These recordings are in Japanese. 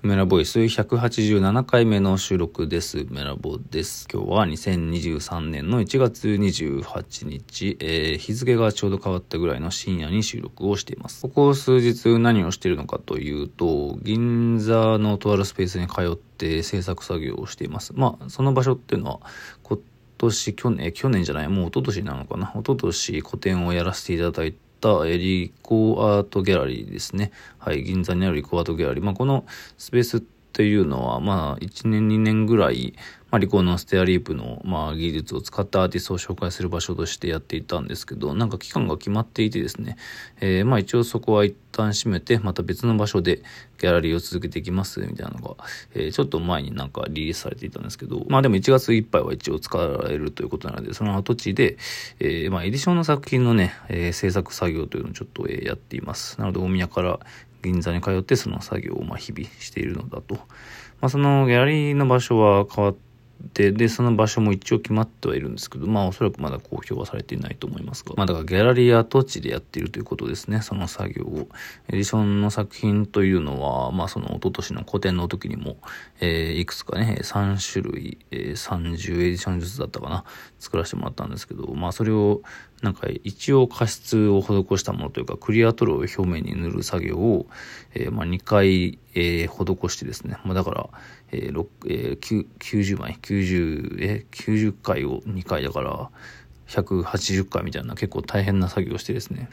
メラボイス187回目の収録です。メラボです。今日は2023年の1月28日、えー、日付がちょうど変わったぐらいの深夜に収録をしています。ここ数日何をしているのかというと、銀座のとあるスペースに通って制作作業をしています。まあ、その場所っていうのは、今年、去年、去年じゃない、もう一昨年なのかな。一昨年個展をやらせていただいて、ったリコアートギャラリーですね。はい、銀座にあるリコアートギャラリー。まあ、このスペースってというのは、まあ、1年、2年ぐらい、まあ、リコーのステアリープの、まあ、技術を使ったアーティストを紹介する場所としてやっていたんですけど、なんか期間が決まっていてですね、えー、まあ一応そこは一旦閉めて、また別の場所でギャラリーを続けていきます、みたいなのが、えー、ちょっと前になんかリリースされていたんですけど、まあでも1月いっぱいは一応使われるということなので、その跡地で、えー、まあエディションの作品のね、えー、制作作業というのをちょっと、えー、やっています。なので大宮から銀座に通ってその作業をま日々しているのだと。まあそのギャラリーの場所は変わってで、その場所も一応決まってはいるんですけど、まあおそらくまだ公表はされていないと思いますが、まあだからギャラリー跡地でやっているということですね、その作業を。エディションの作品というのは、まあその一昨年の個展の時にも、えー、いくつかね、3種類、えー、30エディションずつだったかな、作らせてもらったんですけど、まあそれを、なんか一応加湿を施したものというか、クリアトロを表面に塗る作業を、えー、まあ2回、えー、施してですね、まあだから、えーえー、90枚、90、えー、90回を2回だから、180回みたいな結構大変な作業をしてですね、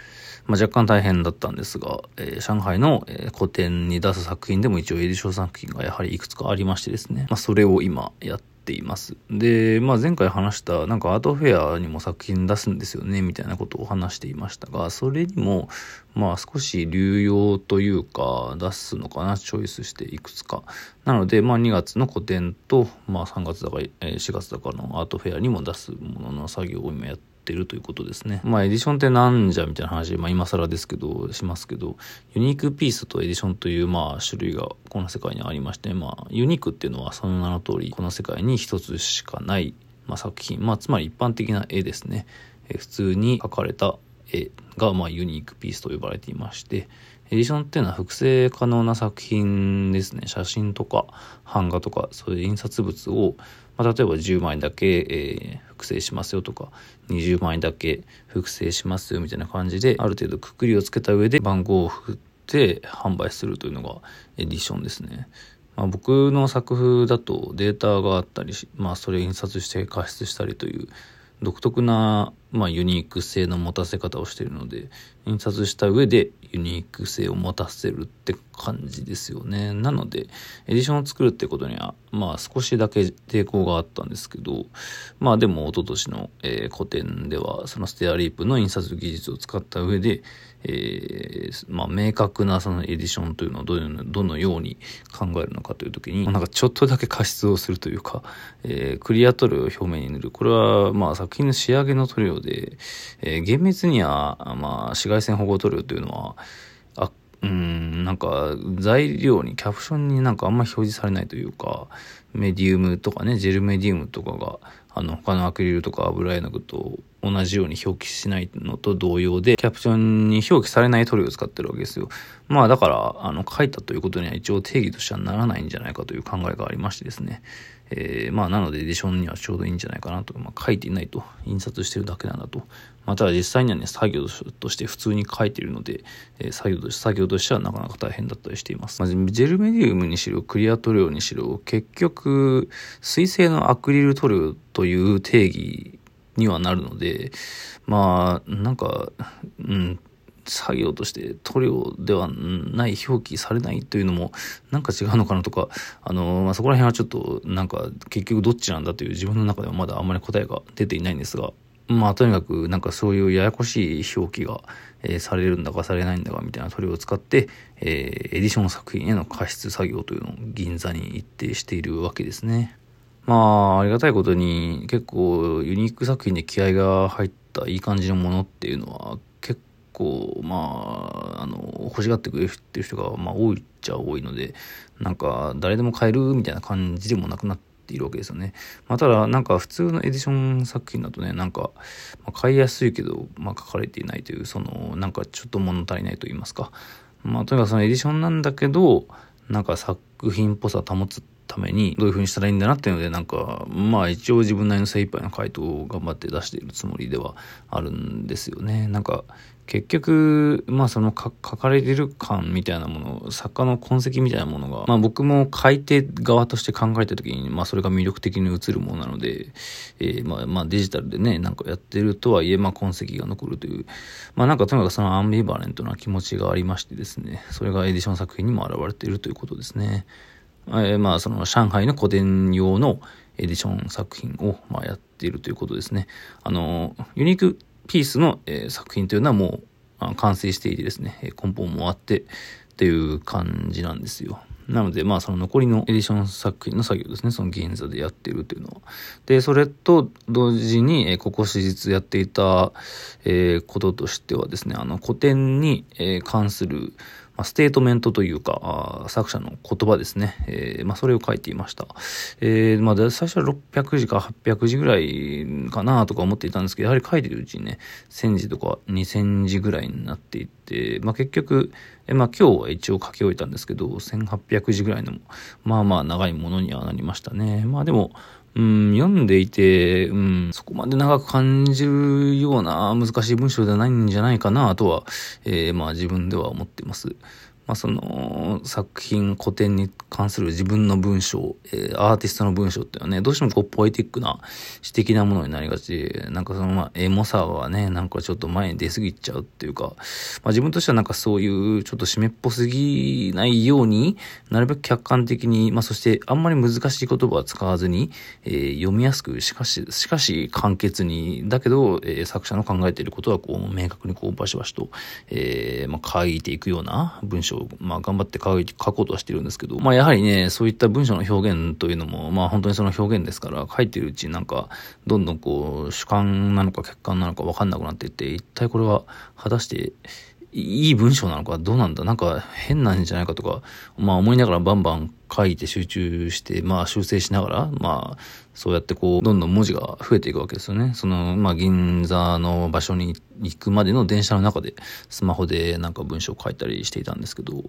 まあ、若干大変だったんですが、えー、上海の、えー、古典に出す作品でも一応エディション作品がやはりいくつかありましてですね、まあ、それを今やってています。で、まあ前回話したなんかアートフェアにも作品出すんですよねみたいなことを話していましたが、それにもまあ少し流用というか出すのかな、チョイスしていくつか。なのでまあ2月の個展とまあ3月だか4月だかのアートフェアにも出すものの作業を今やってってるということですね。まあエディションってなんじゃみたいな話、まあ今更ですけど、しますけど、ユニークピースとエディションというまあ種類がこの世界にありまして、まあユニークっていうのはその名の通り、この世界に一つしかない、まあ、作品、まあつまり一般的な絵ですね。え普通に描かれた絵がまあユニークピースと呼ばれていまして、エディションっていうのは複製可能な作品ですね。写真とか版画とかそういう印刷物を、まあ、例えば10万円だけ、えー、複製しますよとか20万円だけ複製しますよみたいな感じである程度くくりをつけた上で番号を振って販売するというのがエディションですね。まあ、僕の作風だとデータがあったり、まあ、それを印刷して加湿したりという独特な、まあ、ユニーク性の持たせ方をしているので、印刷した上でユニーク性を持たせるって感じですよね。なので、エディションを作るってことには、まあ少しだけ抵抗があったんですけど、まあでも一昨年の、えー、個展では、そのステアリープの印刷技術を使った上で、えー、まあ明確なそのエディションというのをどのどのように考えるのかという時に、なんかちょっとだけ加湿をするというか、えー、クリア塗料を表面に塗る。これはまあ作品の仕上げの塗料で、えー、厳密には、まあ紫外線保護塗料というのは、あ、うん、なんか材料に、キャプションになんかあんま表示されないというか、メディウムとかね、ジェルメディウムとかが、あの、他のアクリルとか油絵の具と同じように表記しないのと同様で、キャプションに表記されない塗料を使ってるわけですよ。まあだから、あの、書いたということには一応定義としてはならないんじゃないかという考えがありましてですね。えー、まあなのでエディションにはちょうどいいんじゃないかなと。まあ書いていないと。印刷してるだけなんだと。また実際にはね、作業として普通に書いているので、えー、作業として、作業としてはなかなか大変だったりしています。まあ、ジェルメディウムにしろ、クリア塗料にしろ、結局、水性のアクリル塗料という定義にはなるので、まあ、なんか、うん、作業として塗料ではない表記されないというのもなんか違うのかなとか、あの、まあ、そこら辺はちょっとなんか結局どっちなんだという自分の中ではまだあんまり答えが出ていないんですが、まあとにかくなんかそういうややこしい表記が、えー、されるんだかされないんだかみたいな塗料を使って、えー、エディション作品への加湿作業というのを銀座に一定しているわけですね。まあ、ありがたいことに結構ユニーク作品で気合が入ったいい感じのものっていうのは結構まあ、あの、欲しがってくれるってる人がまあ多いっちゃ多いので、なんか誰でも買えるみたいな感じでもなくなっているわけですよね。まあ、ただ、なんか普通のエディション作品だとね、なんか、まあ、買いやすいけど、まあ、書かれていないという、その、なんかちょっと物足りないと言いますか。まあ、とにかくそのエディションなんだけど、なんか作品っぽさ保つっためにどういう風にしたらいいんだなっていうのでなんかまあ一応自分なりの精一杯の回答を頑張って出しているつもりではあるんですよねなんか結局まあその書かれてる感みたいなもの作家の痕跡みたいなものがまあ僕も書いて側として考えた時にまあそれが魅力的に映るものなので、えー、まあまあデジタルでねなんかやってるとはいえまあ痕跡が残るというまあなんかとにかくそのアンビバレントな気持ちがありましてですねそれがエディション作品にも現れているということですね。えー、まあその上海の古典用のエディション作品をまあやっているということですね。あの、ユニークピースの、えー、作品というのはもう完成していてですね、根本もあってっていう感じなんですよ。なので、まあ、その残りのエディション作品の作業ですね、その銀座でやってるというのは。で、それと同時に、えここ数日やっていた、えー、こととしてはですね、あの、個展に、えー、関する、まあ、ステートメントというか、作者の言葉ですね。えー、まあ、それを書いていました。えー、まあ、最初は600字か800字ぐらいかなとか思っていたんですけど、やはり書いてるうちにね、1000字とか2000字ぐらいになっていって、まあ、結局、えまあ、今日は一応書き終えたんですけど、1800字ぐらいの、まあまあ長いものにはなりましたね。まあでも、うん、読んでいて、うん、そこまで長く感じるような難しい文章ではないんじゃないかなとは、えー、まあ自分では思っています。まあ、その作品古典に関する自分の文章、えー、アーティストの文章っていうのはね、どうしてもこうポエティックな詩的なものになりがち、なんかそのまあエモさはね、なんかちょっと前に出過ぎちゃうっていうか、まあ、自分としてはなんかそういうちょっと湿っぽすぎないようになるべく客観的に、まあそしてあんまり難しい言葉は使わずに、えー、読みやすく、しかし、しかし簡潔に、だけど、えー、作者の考えていることはこう明確にこうバシバシと、えー、まあ書いていくような文章章、まあ、頑張って書書こうとはしてるんですけど、まあ、やはりね、そういった文章の表現というのも、まあ、本当にその表現ですから、書いてるうちになんか、どんどんこう、主観なのか客観なのか分かんなくなっていって、一体これは果たして、いい文章なのかどうなんだなんか変なんじゃないかとか、まあ思いながらバンバン書いて集中して、まあ修正しながら、まあそうやってこう、どんどん文字が増えていくわけですよね。その、まあ銀座の場所に行くまでの電車の中でスマホでなんか文章を書いたりしていたんですけど、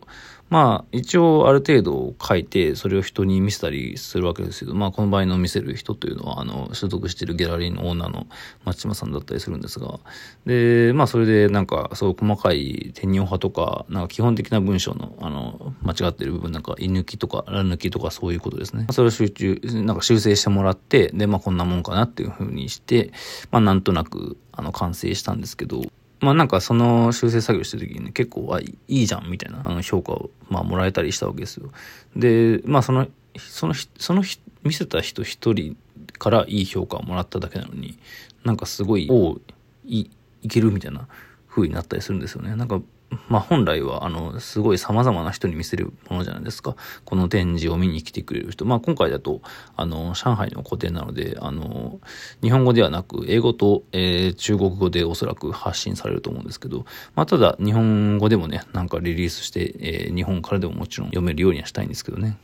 まあ一応ある程度書いてそれを人に見せたりするわけですけど、まあこの場合の見せる人というのはあの所属しているギャラリーのオーナーの松島さんだったりするんですが、で、まあそれでなんかそう細かい天尿派とか、なんか基本的な文章のあの間違ってる部分なんか居抜きとか抜きとかそういうことですね。それを集中、なんか修正してもらって、で、まあこんなもんかなっていうふうにして、まあなんとなくあの完成したんですけど、まあなんかその修正作業してる時にね、結構、あ、いいじゃんみたいなあの評価を、まあもらえたりしたわけですよ。で、まあその、その、その見せた人一人からいい評価をもらっただけなのに、なんかすごい、おい、いけるみたいな風になったりするんですよね。なんかまあ本来は、あの、すごい様々な人に見せるものじゃないですか。この展示を見に来てくれる人。まあ今回だと、あの、上海の個展なので、あの、日本語ではなく、英語と、えー、中国語でおそらく発信されると思うんですけど、まあただ、日本語でもね、なんかリリースして、えー、日本からでももちろん読めるようにはしたいんですけどね。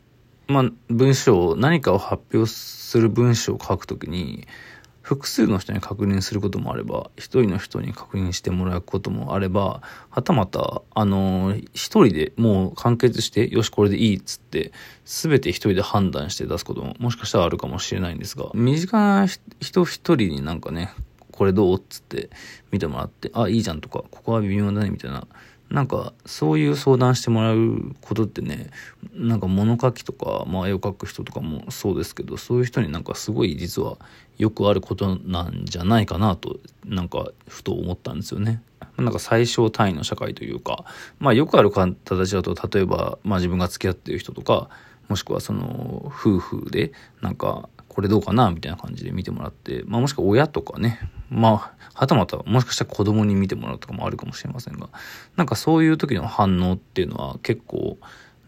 まあ、文章、何かを発表する文章を書くときに、複数の人に確認することもあれば、一人の人に確認してもらうこともあれば、はたまた、あの、一人でもう完結して、よし、これでいいっつって、すべて一人で判断して出すことも、もしかしたらあるかもしれないんですが、身近な人一人になんかね、これどうっつって見てもらって、あ、いいじゃんとか、ここは微妙だね、みたいな、なんかそういう相談してもらうことってねなんか物書きとか、まあ、絵を描く人とかもそうですけどそういう人になんかすごい実はよくあることなんじゃないかなとなんかふと思ったんですよね。なんか最小単位の社会というか、まあよくある形だと例えば、まあ自分が付き合ってる人とかもしくはその夫婦でなんかこれどうかなみたいな感じで見てもらって、まあもしくは親とかね、まあ、はたまたもしかしたら子供に見てもらうとかもあるかもしれませんが、なんかそういう時の反応っていうのは結構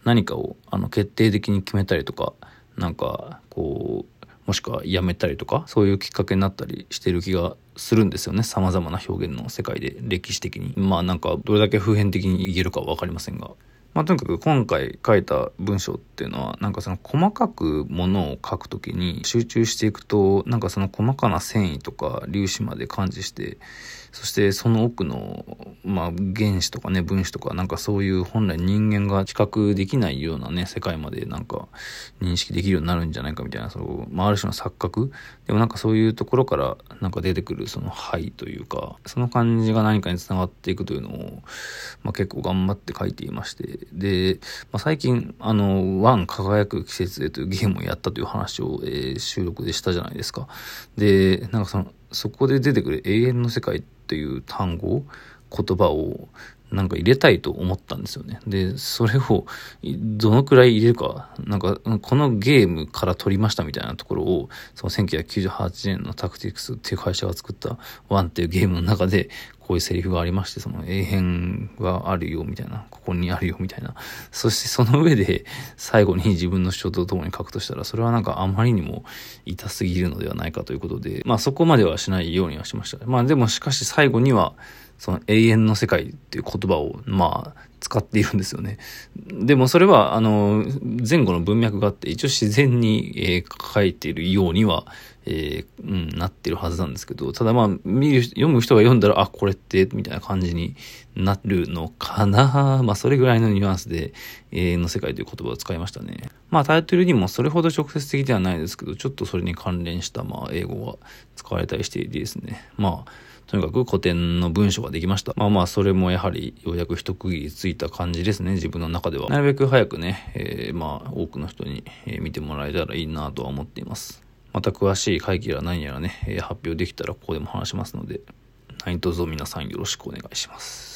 何かをあの決定的に決めたりとか、なんかこう、もしくはやめたりとか、そういうきっかけになったりしてる気がするんですよね。様々な表現の世界で歴史的に。まあなんかどれだけ普遍的に言えるかわかりませんが。まあ、とにかく今回書いた文章っていうのは、なんかその細かくものを書くときに集中していくと、なんかその細かな繊維とか粒子まで感知して、そしてその奥の、まあ、原子とかね、分子とか、なんかそういう本来人間が知覚できないようなね、世界までなんか認識できるようになるんじゃないかみたいな、そう、まあ、ある種の錯覚。でもなんかそういうところからなんか出てくるその灰というか、その感じが何かにつながっていくというのを、まあ、結構頑張って書いていまして、で、まあ、最近、あの、ワン輝く季節でというゲームをやったという話を、えー、収録でしたじゃないですか。で、なんかその、そこで出てくる永遠の世界っていう単語、言葉をなんか入れたいと思ったんですよね。で、それをどのくらい入れるか、なんかこのゲームから取りましたみたいなところを、その1998年のタクティクスっていう会社が作ったワンっていうゲームの中でこういうセリフがありまして、その永遠があるよみたいな、ここにあるよみたいな。そしてその上で最後に自分の主張とともに書くとしたら、それはなんかあまりにも痛すぎるのではないかということで、まあそこまではしないようにはしました。まあでもしかし最後には、その永遠の世界っていう言葉を、まあ、使っているんですよね。でもそれは、あの、前後の文脈があって、一応自然に、えー、書いているようには、えー、うん、なってるはずなんですけど、ただまあ、見る、読む人が読んだら、あ、これって、みたいな感じになるのかな。まあ、それぐらいのニュアンスで、永遠の世界という言葉を使いましたね。まあ、タイトルにもそれほど直接的ではないですけど、ちょっとそれに関連した、まあ、英語が使われたりしていてですね。まあ、とにかく古典の文章ができました。まあまあ、それもやはりようやく一区切りついた感じですね、自分の中では。なるべく早くね、えー、まあ、多くの人に、見てもらえたらいいなとは思っています。また詳しい会議やら何やらね、発表できたらここでも話しますので、何卒皆さんよろしくお願いします。